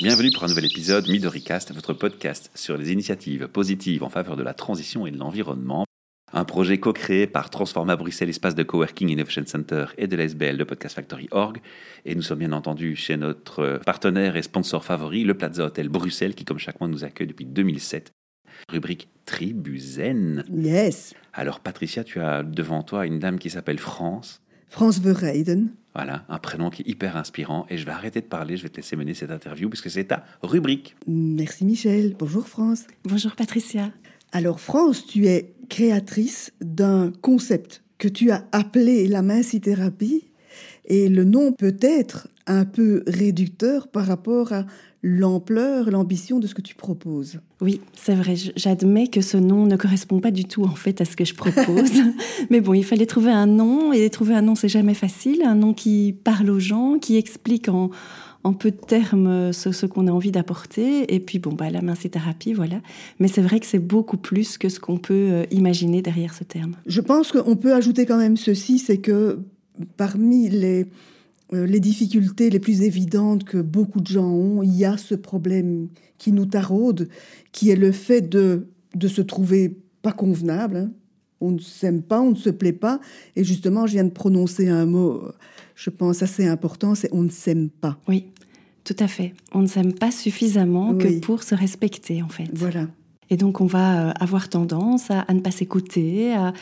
Bienvenue pour un nouvel épisode Midoricast, votre podcast sur les initiatives positives en faveur de la transition et de l'environnement. Un projet co-créé par Transforma Bruxelles, espace de coworking Innovation Center et de l'SBL de Podcast Factory Org. Et nous sommes bien entendu chez notre partenaire et sponsor favori, le Plaza Hotel Bruxelles, qui comme chaque mois nous accueille depuis 2007. Rubrique Tribuzen. Yes. Alors Patricia, tu as devant toi une dame qui s'appelle France. France Verheiden. Voilà, un prénom qui est hyper inspirant. Et je vais arrêter de parler, je vais te laisser mener cette interview puisque c'est ta rubrique. Merci Michel. Bonjour France. Bonjour Patricia. Alors France, tu es créatrice d'un concept que tu as appelé la minci-thérapie. Et le nom peut être un peu réducteur par rapport à l'ampleur, l'ambition de ce que tu proposes. Oui, c'est vrai, j'admets que ce nom ne correspond pas du tout en fait à ce que je propose. Mais bon, il fallait trouver un nom et trouver un nom, c'est jamais facile, un nom qui parle aux gens, qui explique en, en peu de termes ce, qu'on a envie d'apporter. Et puis bon, bah, la thérapie, voilà. Mais c'est vrai que c'est beaucoup plus que ce qu'on peut euh, imaginer derrière ce terme. Je pense qu'on peut ajouter quand même ceci, c'est que parmi les euh, les difficultés les plus évidentes que beaucoup de gens ont, il y a ce problème qui nous taraude, qui est le fait de, de se trouver pas convenable. Hein. On ne s'aime pas, on ne se plaît pas. Et justement, je viens de prononcer un mot, je pense, assez important, c'est on ne s'aime pas. Oui, tout à fait. On ne s'aime pas suffisamment que pour se respecter, en fait. Voilà. Et donc on va euh, avoir tendance à, ne pas s'écouter, à,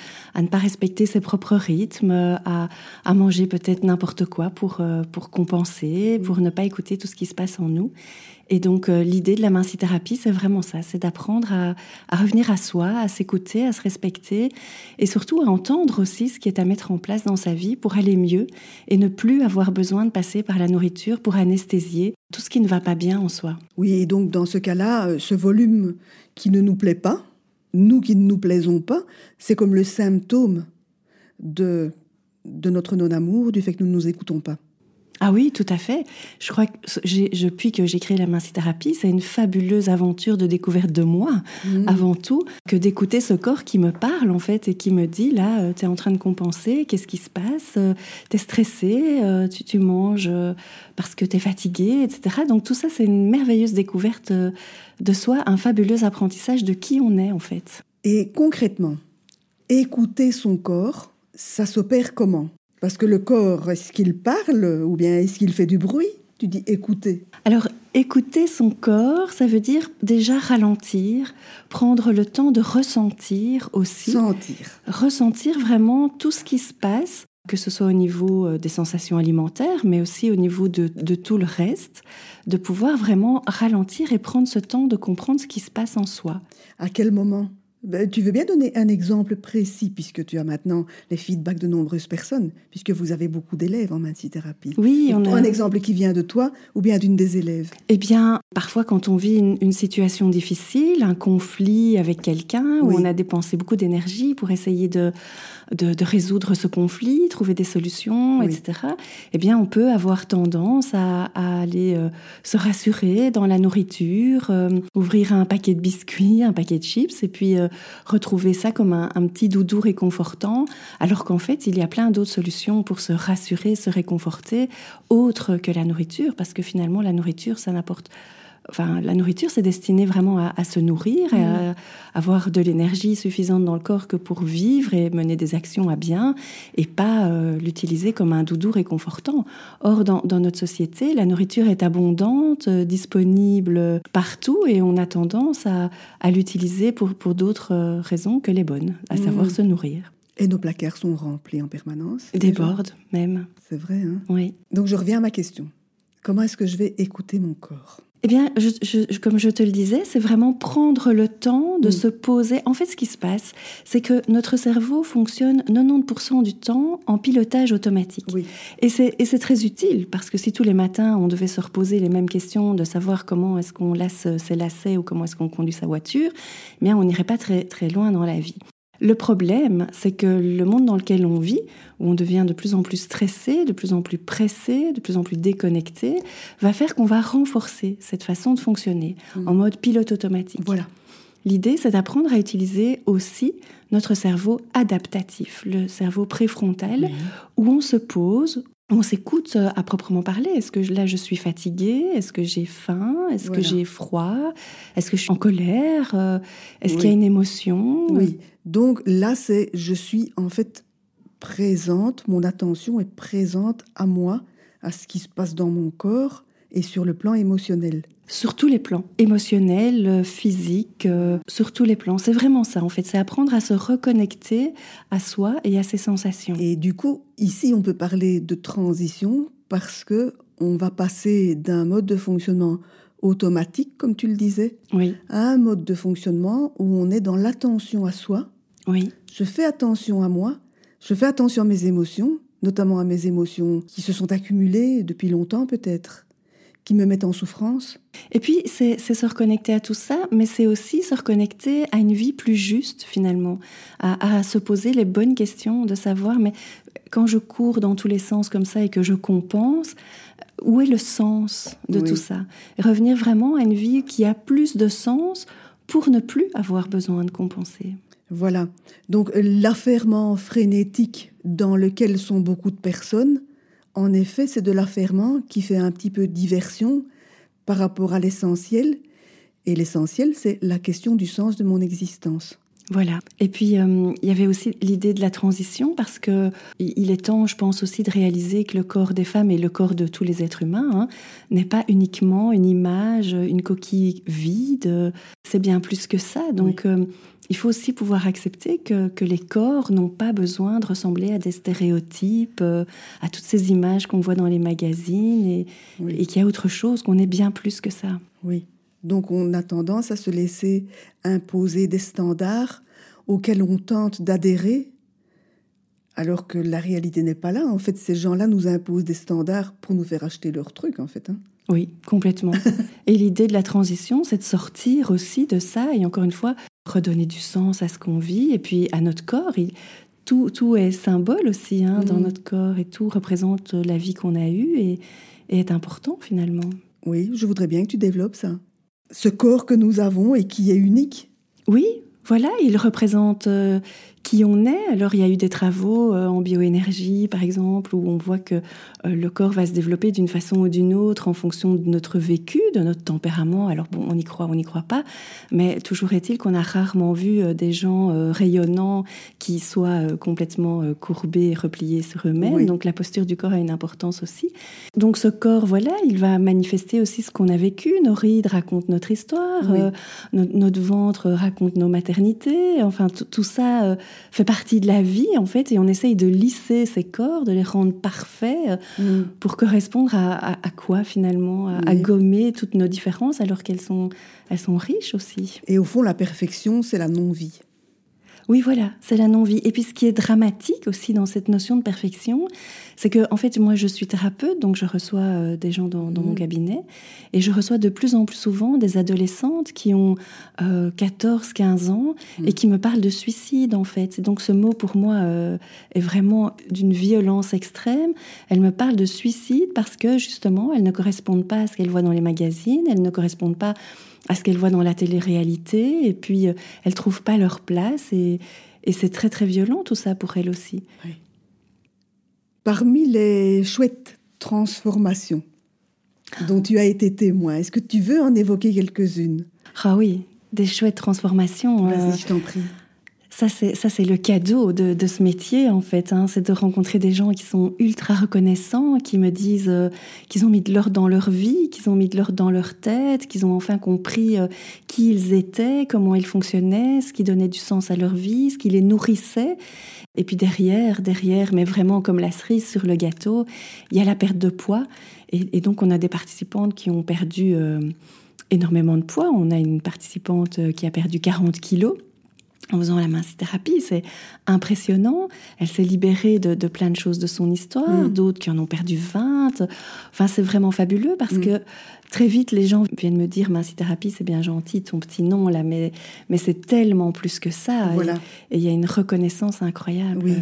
ne pas respecter ses propres rythmes, à, manger peut-être n'importe quoi pour, euh, pour compenser, pour ne pas écouter tout ce qui se passe en nous. Et donc euh, l'idée de la minci-thérapie, c'est vraiment ça, c'est d'apprendre à, revenir à soi, à s'écouter, à se respecter, et surtout à entendre aussi ce qui est à mettre en place dans sa vie pour aller mieux et ne plus avoir besoin de passer par la nourriture pour anesthésier tout ce qui ne va pas bien en soi. Oui, et donc dans ce cas-là, ce volume qui ne nous plaît pas, nous qui ne nous plaisons pas, c'est comme le symptôme de, notre non-amour, du fait que nous ne nous écoutons pas. Ah oui, tout à fait. Je crois que depuis que j'ai créé la minci-thérapie, c'est une fabuleuse aventure de découverte de moi, mmh. avant tout, que d'écouter ce corps qui me parle, en fait, et qui me dit, là, euh, tu es en train de compenser, qu'est-ce qui se passe euh, Tu es stressé, euh, tu, tu, manges parce que tu es fatigué, etc. Donc tout ça, c'est une merveilleuse découverte de soi, un fabuleux apprentissage de qui on est, en fait. Et concrètement, écouter son corps, ça s'opère comment? Parce que le corps, est-ce qu'il parle ou bien est-ce qu'il fait du bruit? Tu dis écouter. Alors, écouter son corps, ça veut dire déjà ralentir, prendre le temps de ressentir aussi. Sentir. Ressentir vraiment tout ce qui se passe, que ce soit au niveau euh, des sensations alimentaires, mais aussi au niveau de, de tout le reste, de pouvoir vraiment ralentir et prendre ce temps de comprendre ce qui se passe en soi. À quel moment? Ben, tu veux bien donner un exemple précis, puisque tu as maintenant les feedbacks de nombreuses personnes, puisque vous avez beaucoup d'élèves en thérapie. Oui, on a... Un exemple qui vient de toi ou bien d'une des élèves Eh bien, parfois quand on vit une, situation difficile, un conflit avec quelqu'un, où on a dépensé beaucoup d'énergie pour essayer de, de, résoudre ce conflit, trouver des solutions, etc., eh bien, on peut avoir tendance à, aller euh, se rassurer dans la nourriture, euh, ouvrir un paquet de biscuits, un paquet de chips, et puis euh, retrouver ça comme un, un, petit doudou réconfortant, alors qu'en fait, il y a plein d'autres solutions pour se rassurer, se réconforter, autres que la nourriture, parce que finalement, la nourriture, ça n'apporte Enfin, la nourriture, c'est destiné vraiment à, se nourrir et à mm. avoir de l'énergie suffisante dans le corps que pour vivre et mener des actions à bien et pas euh, l'utiliser comme un doudou réconfortant. Or, dans, notre société, la nourriture est abondante, euh, disponible partout et on a tendance à, l'utiliser pour, pour d'autres euh, raisons que les bonnes, à savoir mm. se nourrir. Et nos placards sont remplis en permanence Débordent même. C'est vrai, hein Oui. Donc je reviens à ma question. Comment est-ce que je vais écouter mon corps? Eh bien, comme je te le disais, c'est vraiment prendre le temps de mm. se poser. En fait, ce qui se passe, c'est que notre cerveau fonctionne 90% du temps en pilotage automatique. Et c'est très utile parce que si tous les matins on devait se reposer les mêmes questions de savoir comment est-ce qu'on lasse ses lacets ou comment est-ce qu'on conduit sa voiture, eh bien, on n'irait pas très, très loin dans la vie. Le problème, c'est que le monde dans lequel on vit, où on devient de plus en plus stressé, de plus en plus pressé, de plus en plus déconnecté, va faire qu'on va renforcer cette façon de fonctionner en mmh. mode pilote automatique. Voilà. L'idée, c'est d'apprendre à utiliser aussi notre cerveau adaptatif, le cerveau préfrontal, où on se pose, on s'écoute à proprement parler. Est-ce que là je suis fatiguée? Est-ce que j'ai faim? Est-ce que j'ai froid? Est-ce que je suis en colère? Est-ce qu'il y a une émotion? Oui. Donc là, c'est je suis en fait présente, mon attention est présente à moi, à ce qui se passe dans mon corps et sur le plan émotionnel. Sur tous les plans, émotionnel, euh, physique, euh, sur tous les plans. C'est vraiment ça, en fait. C'est apprendre à se reconnecter à soi et à ses sensations. Et du coup, ici, on peut parler de transition parce que on va passer d'un mode de fonctionnement automatique, comme tu le disais, oui. à un mode de fonctionnement où on est dans l'attention à soi. Oui. Je fais attention à moi, je fais attention à mes émotions, notamment à mes émotions qui se sont accumulées depuis longtemps peut-être qui me mettent en souffrance. Et puis, c'est se reconnecter à tout ça, mais c'est aussi se reconnecter à une vie plus juste, finalement, à, se poser les bonnes questions, de savoir, mais quand je cours dans tous les sens comme ça et que je compense, où est le sens de tout ça? Revenir vraiment à une vie qui a plus de sens pour ne plus avoir besoin de compenser. Voilà. Donc, l'affairement frénétique dans lequel sont beaucoup de personnes, en effet, c'est de l'affairement qui fait un petit peu diversion par rapport à l'essentiel. Et l'essentiel, c'est la question du sens de mon existence. Voilà. Et puis euh, il y avait aussi l'idée de la transition parce que il est temps, je pense aussi, de réaliser que le corps des femmes et le corps de tous les êtres humains hein, n'est pas uniquement une image, une coquille vide. C'est bien plus que ça. Donc euh, il faut aussi pouvoir accepter que, que les corps n'ont pas besoin de ressembler à des stéréotypes, euh, à toutes ces images qu'on voit dans les magazines, et, et qu'il y a autre chose, qu'on est bien plus que ça. Oui. Donc on a tendance à se laisser imposer des standards auxquels on tente d'adhérer, alors que la réalité n'est pas là. En fait, ces gens-là nous imposent des standards pour nous faire acheter leurs trucs, en fait. Hein. Oui, complètement. et l'idée de la transition, c'est de sortir aussi de ça et encore une fois, redonner du sens à ce qu'on vit et puis à notre corps. tout, tout est symbole aussi hein, dans mm. notre corps et tout représente la vie qu'on a eue et, et est important finalement. Oui, je voudrais bien que tu développes ça. Ce corps que nous avons et qui est unique. Oui, voilà, il représente euh, qui on est. Alors il y a eu des travaux euh, en bioénergie, par exemple, où on voit que euh, le corps va se développer d'une façon ou d'une autre en fonction de notre vécu, de notre tempérament. Alors bon, on y croit, on n'y croit pas, mais toujours est-il qu'on a rarement vu euh, des gens rayonnants qui soient complètement courbés, repliés sur eux-mêmes. Donc la posture du corps a une importance aussi. Donc ce corps, voilà, il va manifester aussi ce qu'on a vécu. Nos rides racontent notre histoire, notre ventre raconte nos maternités. Enfin, tout ça fait partie de la vie, en fait, et on essaye de lisser ces corps, de les rendre parfaits euh, mm. pour correspondre à, quoi, finalement à, gommer toutes nos différences, alors qu'elles sont, elles sont riches aussi. Et au fond, la perfection, c'est la non-vie. Oui, voilà, c'est la non-vie. Et puis ce qui est dramatique aussi dans cette notion de perfection, c'est que en fait, moi, je suis thérapeute, donc je reçois euh, des gens dans, mon mmh. cabinet, et je reçois de plus en plus souvent des adolescentes qui ont 14, euh, 15 ans et mmh. qui me parlent de suicide, en fait. donc ce mot, pour moi, euh, est vraiment d'une violence extrême. Elles me parlent de suicide parce que, justement, elles ne correspondent pas à ce qu'elles voient dans les magazines, elles ne correspondent pas à ce qu'elles voient dans la télé-réalité, et puis euh, elles trouvent pas leur place, et, et c'est très très violent tout ça pour elles aussi. Parmi les chouettes transformations dont tu as été témoin, est-ce que tu veux en évoquer quelques-unes? Ah oui, des chouettes transformations. Vas-y, euh, je t'en prie. Ça, c'est, le cadeau de, de, ce métier, en fait. Hein. c'est de rencontrer des gens qui sont ultra reconnaissants, qui me disent euh, qu'ils ont mis de l'or dans leur vie, qu'ils ont mis de l'or dans leur tête, qu'ils ont enfin compris euh, qui ils étaient, comment ils fonctionnaient, ce qui donnait du sens à leur vie, ce qui les nourrissait. Et puis derrière, derrière, mais vraiment comme la cerise sur le gâteau, il y a la perte de poids. Et, donc, on a des participantes qui ont perdu euh, énormément de poids. On a une participante qui a perdu 40 kilos en faisant la thérapie, C'est impressionnant. Elle s'est libérée de, plein de choses de son histoire, mm. d'autres qui en ont perdu 20. Enfin, c'est vraiment fabuleux parce mm. que très vite, les gens viennent me dire thérapie, c'est bien gentil, ton petit nom là, mais, mais c'est tellement plus que ça. Et il y a une reconnaissance incroyable.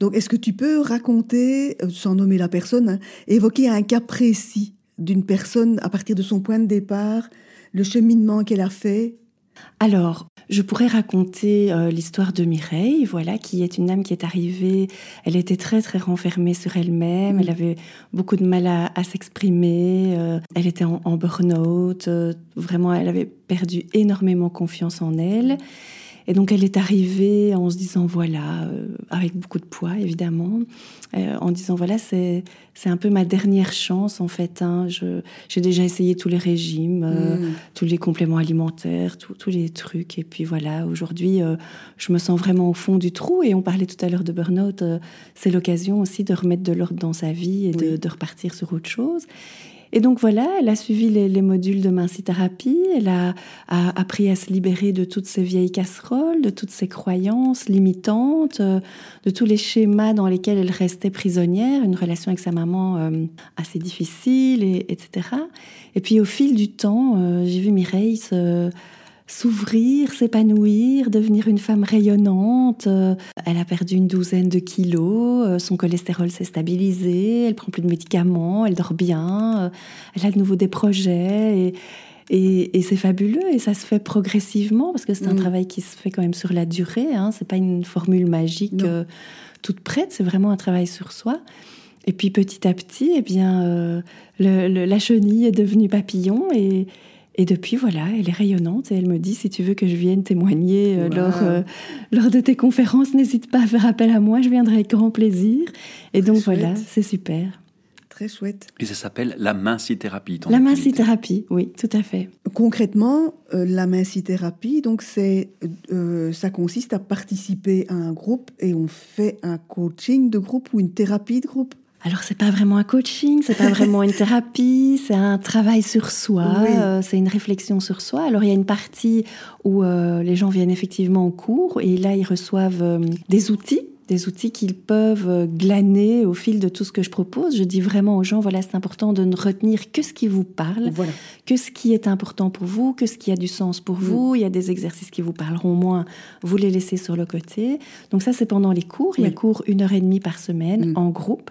Donc, est-ce que tu peux raconter, euh, sans nommer la personne, hein, évoquer un cas précis d'une personne à partir de son point de départ, le cheminement qu'elle a fait Alors, je pourrais raconter euh, l'histoire de Mireille, voilà, qui est une âme qui est arrivée. Elle était très très renfermée sur elle-même. Elle avait beaucoup de mal à, s'exprimer. Euh, elle était en, en burn-out. vraiment, elle avait perdu énormément confiance en elle. Et donc elle est arrivée en se disant voilà, euh, avec beaucoup de poids évidemment, euh, en disant voilà c'est c'est un peu ma dernière chance en fait. Hein. j'ai déjà essayé tous les régimes, euh, mm. tous les compléments alimentaires, tous les trucs. Et puis voilà, aujourd'hui je me sens vraiment au fond du trou. Et on parlait tout à l'heure de burn-out. c'est l'occasion aussi de remettre de l'ordre dans sa vie et de, de repartir sur autre chose. Et donc voilà, elle a suivi les, modules de minci-thérapie, elle a, appris à se libérer de toutes ces vieilles casseroles, de toutes ces croyances limitantes, euh, de tous les schémas dans lesquels elle restait prisonnière, une relation avec sa maman euh, assez difficile, et, etc. Et puis au fil du temps, euh, j'ai vu Mireille se s'ouvrir, s'épanouir, devenir une femme rayonnante. Euh, elle a perdu une douzaine de kilos, euh, son cholestérol s'est stabilisé, elle prend plus de médicaments, elle dort bien, euh, elle a de nouveau des projets et, c'est fabuleux et ça se fait progressivement parce que c'est un mm. travail qui se fait quand même sur la durée. Hein, c'est pas une formule magique toute prête, c'est vraiment un travail sur soi. Et puis petit à petit, eh bien, la chenille est devenue papillon et, et depuis, voilà, elle est rayonnante et elle me dit si tu veux que je vienne témoigner euh, lors, euh, lors de tes conférences, n'hésite pas à faire appel à moi, je viendrai avec grand plaisir. Et donc voilà, c'est super. Très chouette. Et ça s'appelle la mincithérapie. La mincithérapie, oui, tout à fait. Concrètement, euh, la mincithérapie, donc c'est, ça consiste à participer à un groupe et on fait un coaching de groupe ou une thérapie de groupe. Alors c'est pas vraiment un coaching, c'est pas vraiment une thérapie, c'est un travail sur soi, euh, c'est une réflexion sur soi. Alors il y a une partie où euh, les gens viennent effectivement au cours et là ils reçoivent euh, des outils des outils qu'ils peuvent glaner au fil de tout ce que je propose. Je dis vraiment aux gens, voilà, c'est important de ne retenir que ce qui vous parle, que ce qui est important pour vous, que ce qui a du sens pour mm. vous. Il y a des exercices qui vous parleront moins, vous les laissez sur le côté. Donc ça, c'est pendant les cours. Il y a cours une heure et demie par semaine mm. en groupe.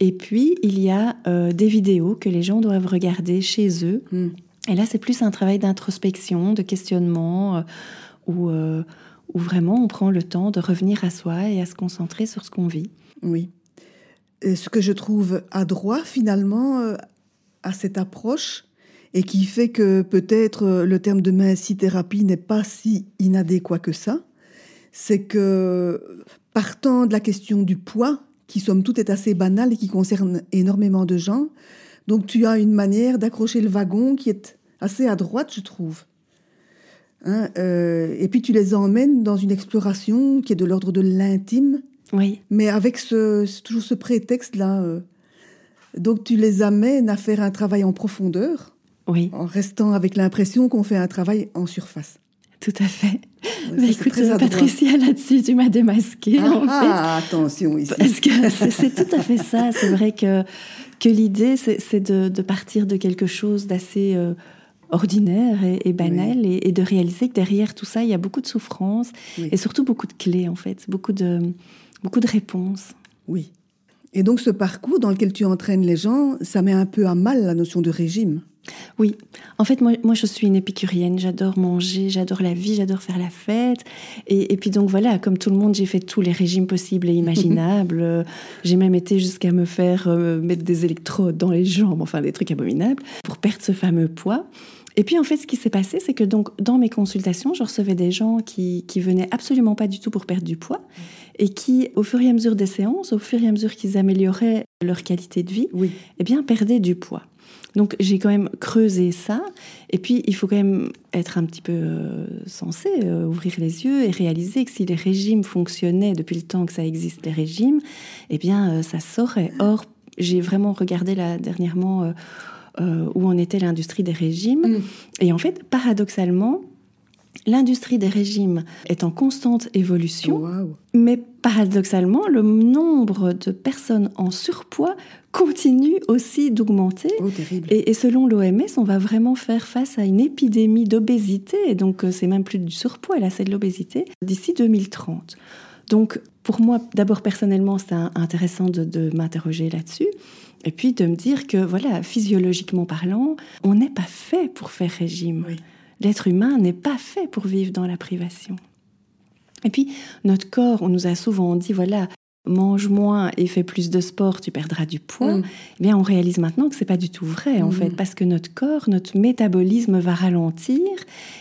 Et puis, il y a euh, des vidéos que les gens doivent regarder chez eux. Hmm. Et là, c'est plus un travail d'introspection, de questionnement, euh, euh, où, vraiment on prend le temps de revenir à soi et à se concentrer sur ce qu'on vit. Oui. ce que je trouve adroit, finalement, à cette approche, et qui fait que peut-être le terme de mincithérapie n'est pas si inadéquat que ça, c'est que partant de la question du poids, qui somme toute est assez banale et qui concerne énormément de gens. Donc tu as une manière d'accrocher le wagon qui est assez à droite, je trouve. Hein, euh, et puis tu les emmènes dans une exploration qui est de l'ordre de l'intime. Oui. Mais avec ce, toujours ce prétexte-là. Euh. donc tu les amènes à faire un travail en profondeur. Oui. En restant avec l'impression qu'on fait un travail en surface. Tout à fait. Mais écoute, Patricia, là-dessus, tu m'as démasqué. Ah, ah attention ici. Parce que c'est tout à fait ça. C'est vrai que, que l'idée, c'est de, partir de quelque chose d'assez euh, ordinaire et, banal et, de réaliser que derrière tout ça, il y a beaucoup de souffrance et surtout beaucoup de clés, en fait, beaucoup de, beaucoup de réponses. Oui. Et donc, ce parcours dans lequel tu entraînes les gens, ça met un peu à mal la notion de régime. Oui, en fait, moi, moi je suis une épicurienne. J'adore manger, j'adore la vie, j'adore faire la fête. Et, puis donc voilà, comme tout le monde, j'ai fait tous les régimes possibles et imaginables. j'ai même été jusqu'à me faire euh, mettre des électrodes dans les jambes, enfin des trucs abominables, pour perdre ce fameux poids. Et puis en fait, ce qui s'est passé, c'est que donc dans mes consultations, je recevais des gens qui, qui venaient absolument pas du tout pour perdre du poids et qui, au fur et à mesure des séances, au fur et à mesure qu'ils amélioraient leur qualité de vie, oui. eh bien perdaient du poids. Donc j'ai quand même creusé ça. Et puis il faut quand même être un petit peu euh, sensé, euh, ouvrir les yeux et réaliser que si les régimes fonctionnaient depuis le temps que ça existe, les régimes, eh bien euh, ça saurait. Or, j'ai vraiment regardé là dernièrement où en était l'industrie des régimes. Mm. Et en fait, paradoxalement, L'industrie des régimes est en constante évolution, mais paradoxalement, le nombre de personnes en surpoids continue aussi d'augmenter. Oh, et, selon l'OMS, on va vraiment faire face à une épidémie d'obésité, et donc euh, c'est même plus du surpoids, là c'est de l'obésité, d'ici 2030. Donc pour moi, d'abord personnellement, c'est intéressant de, m'interroger là-dessus. Et puis de me dire que, voilà, physiologiquement parlant, on n'est pas fait pour faire régime. L'être humain n'est pas fait pour vivre dans la privation. Et puis, notre corps, on nous a souvent dit, voilà, mange moins et fais plus de sport, tu perdras du poids. Mm. Eh bien, on réalise maintenant que c'est pas du tout vrai, en mm. fait, parce que notre corps, notre métabolisme va ralentir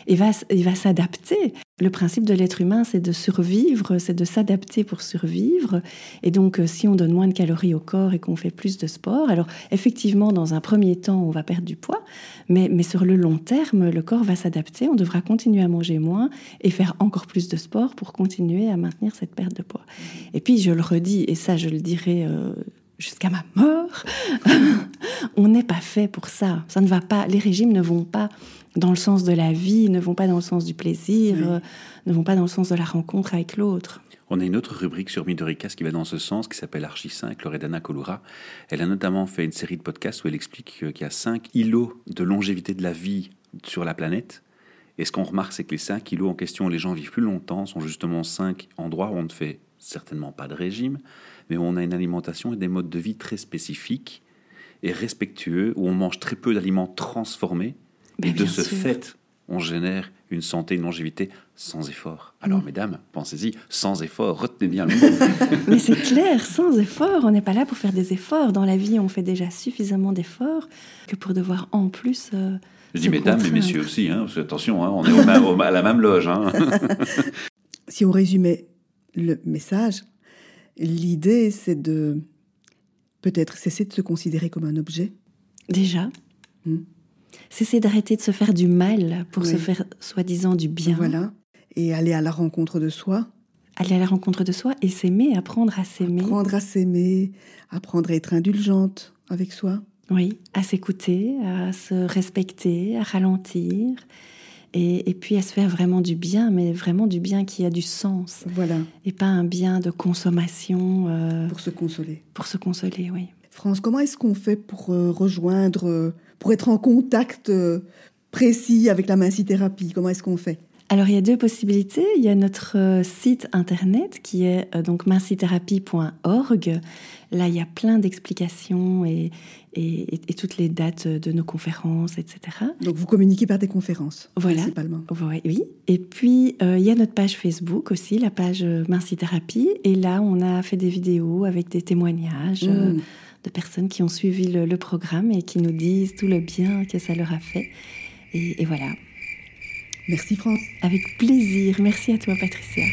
et va, il va s'adapter. Le principe de l'être humain, c'est de survivre, c'est de s'adapter pour survivre. Et donc, euh, si on donne moins de calories au corps et qu'on fait plus de sport, alors effectivement, dans un premier temps, on va perdre du poids, mais, mais sur le long terme, le corps va s'adapter. On devra continuer à manger moins et faire encore plus de sport pour continuer à maintenir cette perte de poids. Et puis, je le redis, et ça, je le dirai. Euh, jusqu'à ma mort, on n'est pas fait pour ça. Ça ne va pas. Les régimes ne vont pas dans le sens de la vie, ne vont pas dans le sens du plaisir, euh, ne vont pas dans le sens de la rencontre avec l'autre. On a une autre rubrique sur Midoricas qui va dans ce sens, qui s'appelle Archi 5, Loredana Colura. Elle a notamment fait une série de podcasts où elle explique qu'il y a 5 îlots de longévité de la vie sur la planète. Et ce qu'on remarque, c'est que les 5 îlots en question, les gens vivent plus longtemps, sont justement 5 endroits où on ne fait certainement pas de régime, mais on a une alimentation et des modes de vie très spécifiques et respectueux, où on mange très peu d'aliments transformés et de ce fait, on génère une santé, une longévité sans effort. Alors, mm. mesdames, pensez-y, sans effort, retenez bien le mot. Mais c'est clair, sans effort, on n'est pas là pour faire des efforts. Dans la vie, on fait déjà suffisamment d'efforts que pour devoir en plus. Euh, Je dis mesdames, mais messieurs aussi, hein, attention, hein, on est au à la même loge. Hein. si on résumait le message, l'idée, c'est de peut-être cesser de se considérer comme un objet. Déjà. Mm. Cesser d'arrêter de se faire du mal pour se faire soi-disant du bien. Voilà. Et aller à la rencontre de soi. Aller à la rencontre de soi et s'aimer, apprendre à s'aimer. Apprendre à s'aimer, apprendre à être indulgente avec soi. Oui, à s'écouter, à se respecter, à ralentir. Et, puis à se faire vraiment du bien, mais vraiment du bien qui a du sens. Voilà. Et pas un bien de consommation. Euh, pour se consoler. Pour se consoler, oui. France, comment est-ce qu'on fait pour euh, rejoindre euh, pour être en contact euh, précis avec la minci-thérapie Comment est-ce qu'on fait? Alors, il y a deux possibilités. Il y a notre euh, site internet qui est euh, donc mincithérapie.org. Là, il y a plein d'explications et, et, toutes les dates de nos conférences, etc. Donc, vous communiquez par des conférences, voilà. principalement. Oui. Et puis, il y a notre page Facebook aussi, la page Mincithérapie. Et là, on a fait des vidéos avec des témoignages. Mmh de personnes qui ont suivi le, programme et qui nous disent tout le bien que ça leur a fait. Et, et voilà. Merci France. Avec plaisir. Merci à toi Patricia.